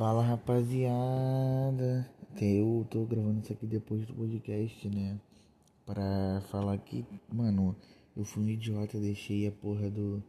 Fala rapaziada, eu tô gravando isso aqui depois do podcast, né? Pra falar que, mano, eu fui um idiota, deixei a porra do,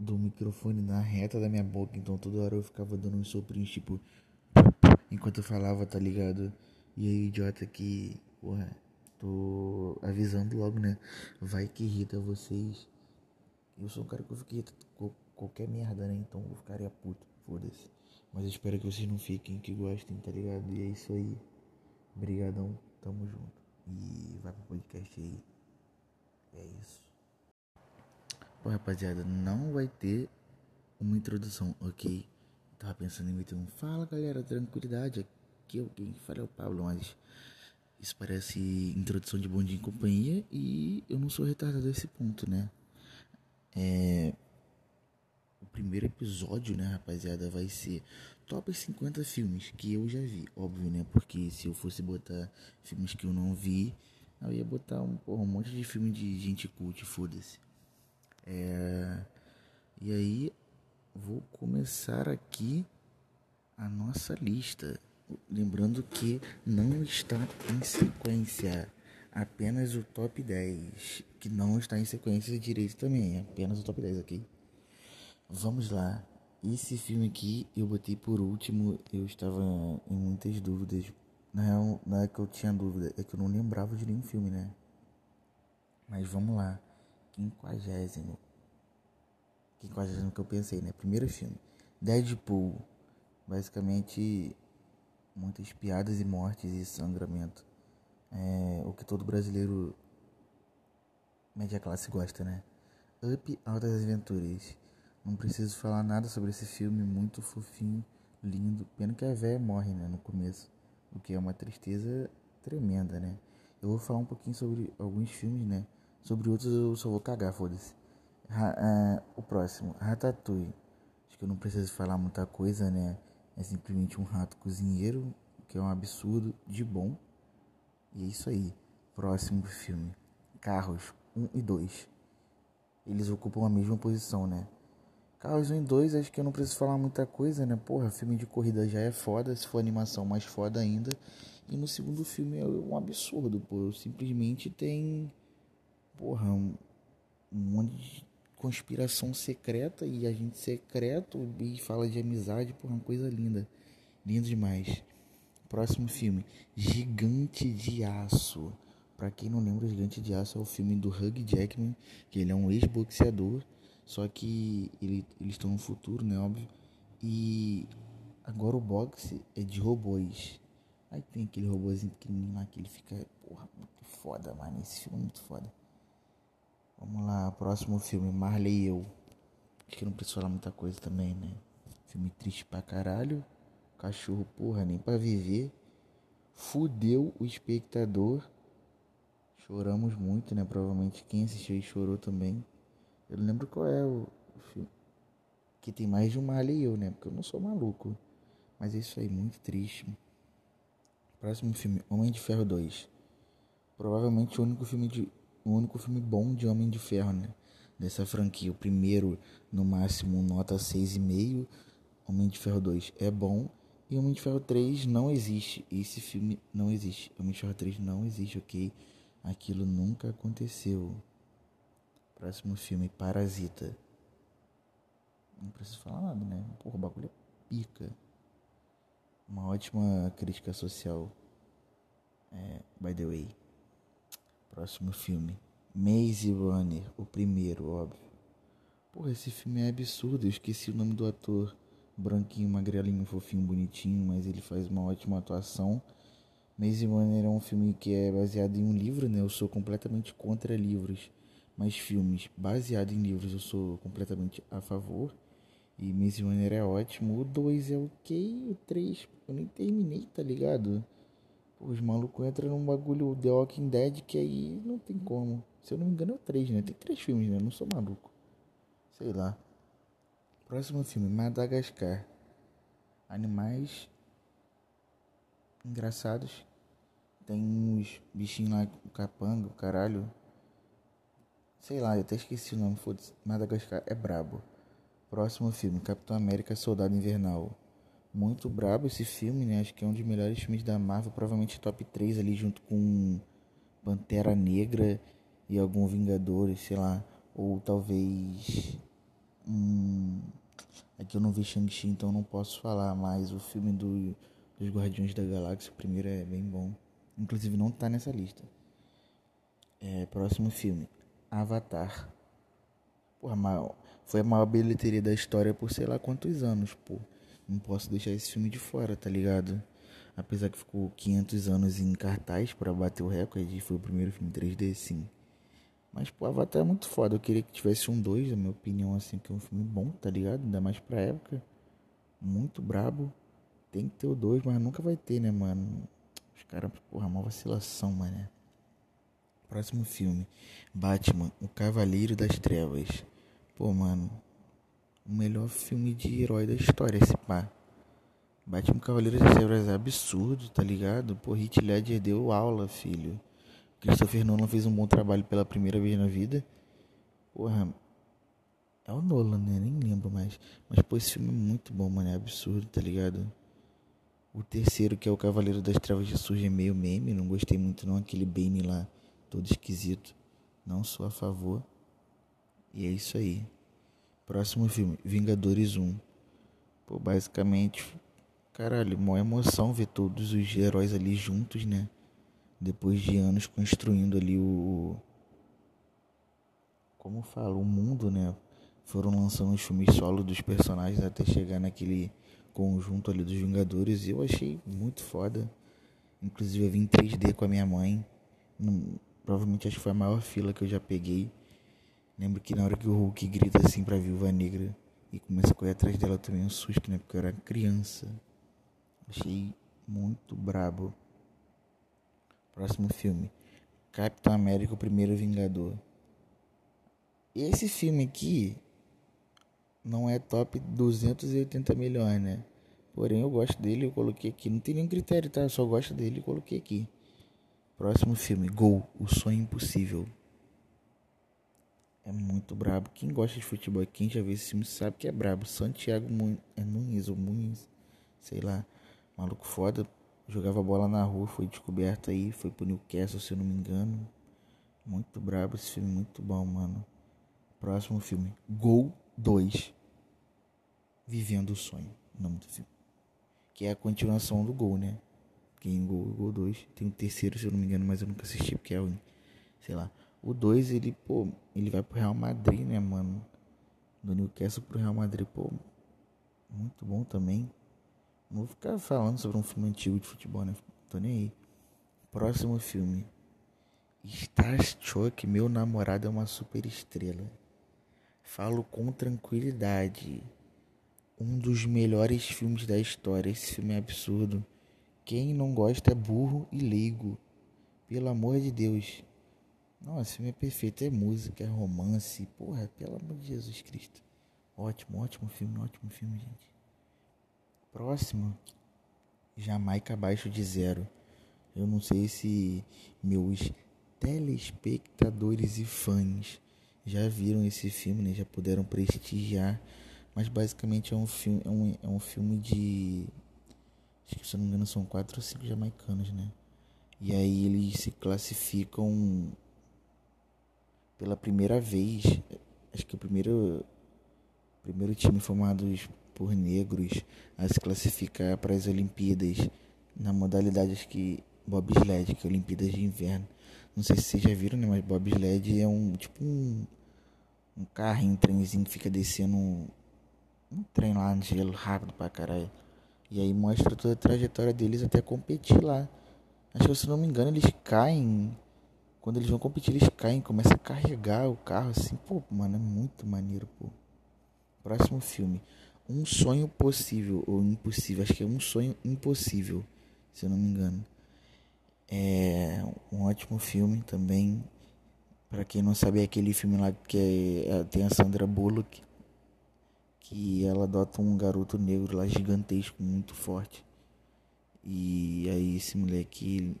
do microfone na reta da minha boca, então toda hora eu ficava dando uns soprinhos, tipo, enquanto eu falava, tá ligado? E aí, idiota, que, porra, tô avisando logo, né? Vai que irrita vocês. Eu sou um cara que eu fico com qualquer merda, né? Então eu ficaria puto, foda-se. Mas eu espero que vocês não fiquem, que gostem, tá ligado? E é isso aí. Obrigadão, tamo junto. E vai pro podcast aí. É isso. Pô, rapaziada, não vai ter uma introdução, ok? Tava pensando em meter um fala galera, tranquilidade. Aqui alguém fala é o Pablo, mas isso parece introdução de bom dia em companhia e eu não sou retardado a esse ponto, né? É, primeiro episódio, né, rapaziada, vai ser top 50 filmes que eu já vi, óbvio, né? Porque se eu fosse botar filmes que eu não vi, eu ia botar um, porra, um monte de filme de gente cult, foda-se. É... E aí, vou começar aqui a nossa lista. Lembrando que não está em sequência, apenas o top 10, que não está em sequência direito também, apenas o top 10 aqui. Vamos lá. Esse filme aqui eu botei por último. Eu estava em muitas dúvidas. Na real, não é que eu tinha dúvida, é que eu não lembrava de nenhum filme, né? Mas vamos lá. Quinquagésimo. Quinquagésimo que eu pensei, né? Primeiro filme. Deadpool. Basicamente, muitas piadas e mortes e sangramento. É o que todo brasileiro média classe gosta, né? Up Altas Aventuras. Não preciso falar nada sobre esse filme muito fofinho, lindo. Pena que a véia morre, né, no começo, o que é uma tristeza tremenda, né? Eu vou falar um pouquinho sobre alguns filmes, né? Sobre outros eu só vou cagar, foda-se. Uh, o próximo, Ratatouille. Acho que eu não preciso falar muita coisa, né? É simplesmente um rato cozinheiro, que é um absurdo de bom. E é isso aí. Próximo filme, Carros 1 e 2. Eles ocupam a mesma posição, né? Carros 1 e 2, acho que eu não preciso falar muita coisa, né? Porra, filme de corrida já é foda, se for animação mais foda ainda. E no segundo filme é um absurdo, pô. Simplesmente tem. Porra, um, um monte de conspiração secreta e agente secreto e fala de amizade, porra, uma coisa linda. Lindo demais. Próximo filme, Gigante de Aço. Pra quem não lembra, Gigante de Aço é o filme do Hugh Jackman, que ele é um ex-boxeador só que ele, eles estão no futuro, né? Óbvio. E agora o boxe é de robôs. Aí tem aquele robôzinho pequenininho lá que ele fica, porra, muito foda, mano. Esse filme é muito foda. Vamos lá, próximo filme, Marley e eu. Acho que não preciso falar muita coisa também, né? Filme triste pra caralho. Cachorro, porra, nem pra viver. Fudeu o espectador. Choramos muito, né? Provavelmente quem assistiu chorou também. Eu não lembro qual é o filme. Que tem mais de um Marley e eu, né? Porque eu não sou maluco. Mas é isso aí, muito triste. Próximo filme, Homem de Ferro 2. Provavelmente o único filme de. O único filme bom de Homem de Ferro, né? Dessa franquia. O primeiro, no máximo, nota 6,5. Homem de Ferro 2 é bom. E Homem de Ferro 3 não existe. Esse filme não existe. Homem de Ferro 3 não existe, ok? Aquilo nunca aconteceu. Próximo filme, Parasita. Não preciso falar nada, né? Porra, o bagulho é pica. Uma ótima crítica social. É, by the way. Próximo filme. Maze Runner, o primeiro, óbvio. Porra, esse filme é absurdo. Eu esqueci o nome do ator. Branquinho, magrelinho, fofinho, bonitinho, mas ele faz uma ótima atuação. Maze Runner é um filme que é baseado em um livro, né? Eu sou completamente contra livros mas filmes baseados em livros eu sou completamente a favor. E Maze Runner é ótimo. O 2 é ok, o 3 eu nem terminei, tá ligado? Pô, os malucos entram num bagulho The Walking Dead que aí não tem como. Se eu não me engano é o 3, né? Tem três filmes, né? Eu não sou maluco. Sei lá. Próximo filme, Madagascar. Animais engraçados. Tem uns bichinhos lá, o capanga, o caralho. Sei lá, eu até esqueci o nome, foda-se. Madagascar é brabo. Próximo filme, Capitão América Soldado Invernal. Muito brabo esse filme, né? Acho que é um dos melhores filmes da Marvel, provavelmente top 3 ali junto com Pantera Negra e algum Vingadores, sei lá, ou talvez hum, aqui eu não vi Shang-Chi, então não posso falar, mas o filme do, dos Guardiões da Galáxia, o primeiro é bem bom. Inclusive não tá nessa lista. É, próximo filme, Avatar. Porra, mal, foi a maior bilheteria da história por sei lá quantos anos, pô. Não posso deixar esse filme de fora, tá ligado? Apesar que ficou 500 anos em cartaz para bater o recorde, foi o primeiro filme 3D, sim. Mas, pô, Avatar é muito foda. Eu queria que tivesse um 2, na minha opinião, assim, que é um filme bom, tá ligado? Ainda mais pra época. Muito brabo. Tem que ter o 2, mas nunca vai ter, né, mano? Os caras, porra, uma vacilação, mano. Próximo filme: Batman, O Cavaleiro das Trevas. Pô, mano, o melhor filme de herói da história, esse pá. Batman Cavaleiro das Trevas é absurdo, tá ligado? Pô, Heath Ledger deu aula, filho. Christopher Nolan fez um bom trabalho pela primeira vez na vida. Porra, é o Nolan, né? Nem lembro mais. Mas, pô, esse filme é muito bom, mano. É absurdo, tá ligado? O terceiro, que é o Cavaleiro das Trevas, já surge meio meme. Não gostei muito, não. Aquele Bane lá, todo esquisito. Não sou a favor. E é isso aí. Próximo filme, Vingadores 1. Pô, basicamente, caralho, uma emoção ver todos os heróis ali juntos, né? Depois de anos construindo ali o. Como falo, o mundo, né? Foram lançando os filmes solo dos personagens até chegar naquele conjunto ali dos Vingadores. E eu achei muito foda. Inclusive eu vim em 3D com a minha mãe. Provavelmente acho que foi a maior fila que eu já peguei. Lembro que na hora que o Hulk grita assim pra Viúva Negra e começa a correr atrás dela também um susto, né? Porque eu era criança. Achei muito brabo. Próximo filme. Capitão América, o primeiro Vingador. Esse filme aqui não é top 280 milhões, né? Porém, eu gosto dele, eu coloquei aqui. Não tem nenhum critério, tá? Eu só gosto dele e coloquei aqui. Próximo filme, Gol, O Sonho Impossível. É muito brabo. Quem gosta de futebol, quem já viu esse filme sabe que é brabo. Santiago é Nunes ou Muniz, sei lá. Maluco foda. Jogava bola na rua, foi descoberto aí. Foi pro Newcastle, se eu não me engano. Muito brabo esse filme, muito bom, mano. Próximo filme: Gol 2. Vivendo o Sonho. O nome do filme. Que é a continuação do Gol, né? Quem Gol, Gol 2. Tem o terceiro, se eu não me engano, mas eu nunca assisti porque é o. Sei lá. O 2, ele, pô, ele vai pro Real Madrid, né, mano? Do Newcastle pro Real Madrid, pô. Muito bom também. Não vou ficar falando sobre um filme antigo de futebol, né? Tô nem aí. Próximo filme. Starstruck, meu namorado é uma super estrela. Falo com tranquilidade. Um dos melhores filmes da história. Esse filme é absurdo. Quem não gosta é burro e leigo. Pelo amor de Deus. Nossa, filme é perfeito. É música, é romance. Porra, pelo amor de Jesus Cristo. Ótimo, ótimo filme, ótimo filme, gente. Próximo. Jamaica abaixo de zero. Eu não sei se meus telespectadores e fãs já viram esse filme, né? Já puderam prestigiar. Mas basicamente é um filme, é um, é um filme de. Acho que se eu não me engano são quatro ou cinco jamaicanos, né? E aí eles se classificam pela primeira vez, acho que o primeiro, primeiro time formado por negros a se classificar para as Olimpíadas na modalidade acho que bobsled, que é Olimpíadas de Inverno. Não sei se vocês já viram, né, mas bobsled é um tipo um, um carrinho, um trenzinho que fica descendo um, um trem lá no gelo rápido pra caralho. E aí mostra toda a trajetória deles até competir lá. Acho que se não me engano eles caem quando eles vão competir, eles caem, começa a carregar o carro assim. Pô, mano, é muito maneiro, pô. Próximo filme. Um sonho possível ou impossível. Acho que é um sonho impossível, se eu não me engano. É um ótimo filme também. Para quem não sabe, é aquele filme lá que é, tem a Sandra Bullock. Que ela adota um garoto negro lá gigantesco, muito forte. E aí esse moleque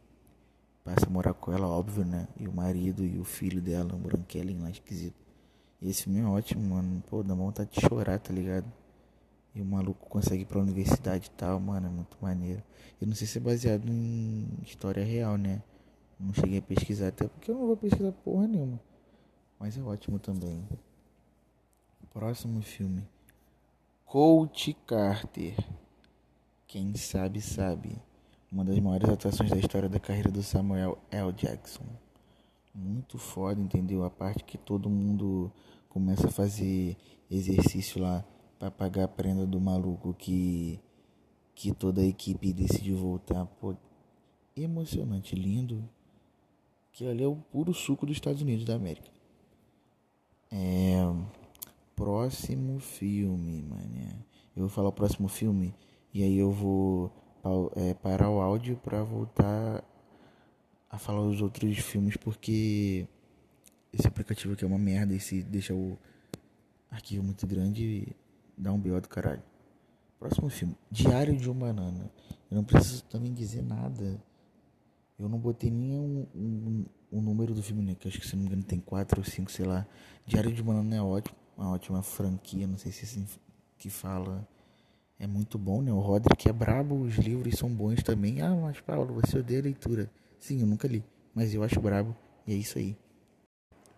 passa a morar com ela, óbvio, né? E o marido e o filho dela, um branquelinho lá esquisito. E esse filme é ótimo, mano. Pô, dá vontade de chorar, tá ligado? E o maluco consegue ir pra universidade e tal, mano, é muito maneiro. Eu não sei se é baseado em história real, né? Não cheguei a pesquisar, até porque eu não vou pesquisar porra nenhuma. Mas é ótimo também. Próximo filme. Coach Carter. Quem sabe, sabe. Uma das maiores atuações da história da carreira do Samuel L. Jackson. Muito foda, entendeu? A parte que todo mundo começa a fazer exercício lá para pagar a prenda do maluco que que toda a equipe decidiu voltar. Pô, emocionante, lindo. Que ali é o puro suco dos Estados Unidos da América. É. Próximo filme, mané. Eu vou falar o próximo filme e aí eu vou é, parar o áudio para voltar a falar os outros filmes porque esse aplicativo aqui é uma merda e se deixa o arquivo muito grande dá um BO do caralho. Próximo filme, Diário de um Banana. Eu não preciso também dizer nada eu não botei nem um, um, um, número do filme, né? Que acho que se não me engano tem quatro ou cinco, sei lá. Diário de Banana é ótimo, uma ótima franquia, não sei se assim que fala. É muito bom, né? O Roderick é brabo, os livros são bons também. Ah, mas Paulo, você odeia leitura. Sim, eu nunca li, mas eu acho brabo e é isso aí.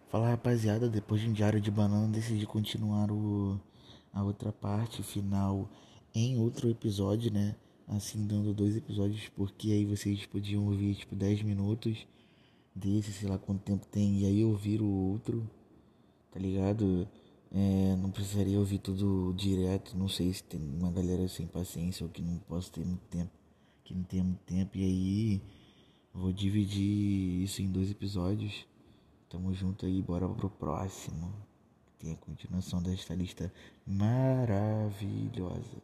Fala rapaziada, depois de um Diário de Banana decidi continuar o, a outra parte final em outro episódio, né? assim dando dois episódios, porque aí vocês podiam ouvir tipo 10 minutos desse, sei lá quanto tempo tem, e aí ouvir o outro, tá ligado? É, não precisaria ouvir tudo direto, não sei se tem uma galera sem paciência ou que não posso ter muito tempo, que não tem muito tempo, e aí vou dividir isso em dois episódios. Tamo junto aí, bora pro próximo. Tem a continuação desta lista maravilhosa.